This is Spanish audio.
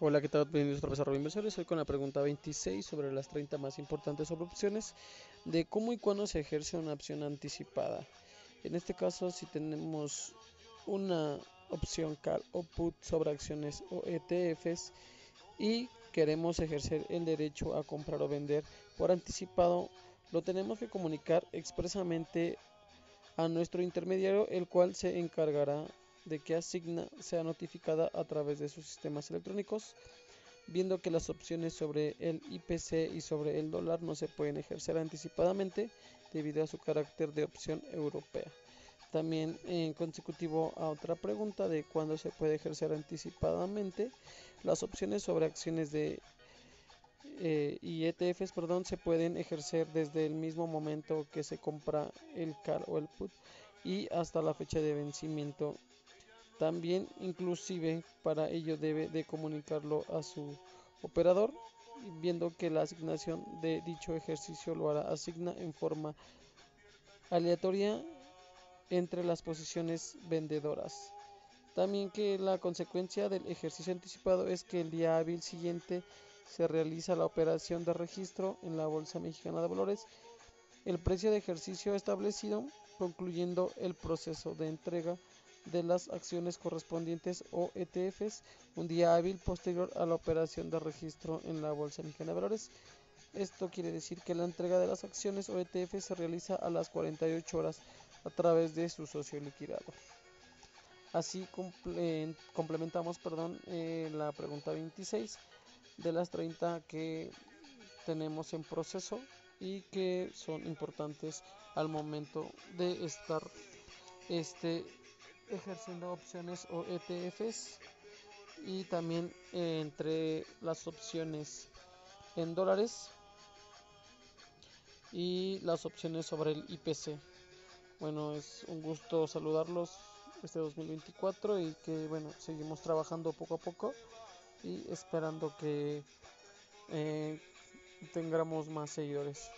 Hola, ¿qué tal? Bienvenidos otra vez a Inversores. Hoy con la pregunta 26 sobre las 30 más importantes sobre opciones de cómo y cuándo se ejerce una opción anticipada. En este caso, si tenemos una opción call o put sobre acciones o ETFs y queremos ejercer el derecho a comprar o vender por anticipado, lo tenemos que comunicar expresamente a nuestro intermediario, el cual se encargará de que Asigna sea notificada a través de sus sistemas electrónicos, viendo que las opciones sobre el IPC y sobre el dólar no se pueden ejercer anticipadamente debido a su carácter de opción europea. También en consecutivo a otra pregunta de cuándo se puede ejercer anticipadamente, las opciones sobre acciones de eh, y ETFs perdón, se pueden ejercer desde el mismo momento que se compra el CAR o el PUT y hasta la fecha de vencimiento también inclusive para ello debe de comunicarlo a su operador, viendo que la asignación de dicho ejercicio lo hará asigna en forma aleatoria entre las posiciones vendedoras. También que la consecuencia del ejercicio anticipado es que el día hábil siguiente se realiza la operación de registro en la Bolsa Mexicana de Valores, el precio de ejercicio establecido, concluyendo el proceso de entrega de las acciones correspondientes o ETFs un día hábil posterior a la operación de registro en la Bolsa Mexicana de Valores. Esto quiere decir que la entrega de las acciones o ETFs se realiza a las 48 horas a través de su socio liquidado. Así complementamos perdón, eh, la pregunta 26 de las 30 que tenemos en proceso y que son importantes al momento de estar este ejerciendo opciones o ETFs y también entre las opciones en dólares y las opciones sobre el IPC. Bueno, es un gusto saludarlos este 2024 y que bueno, seguimos trabajando poco a poco y esperando que eh, tengamos más seguidores.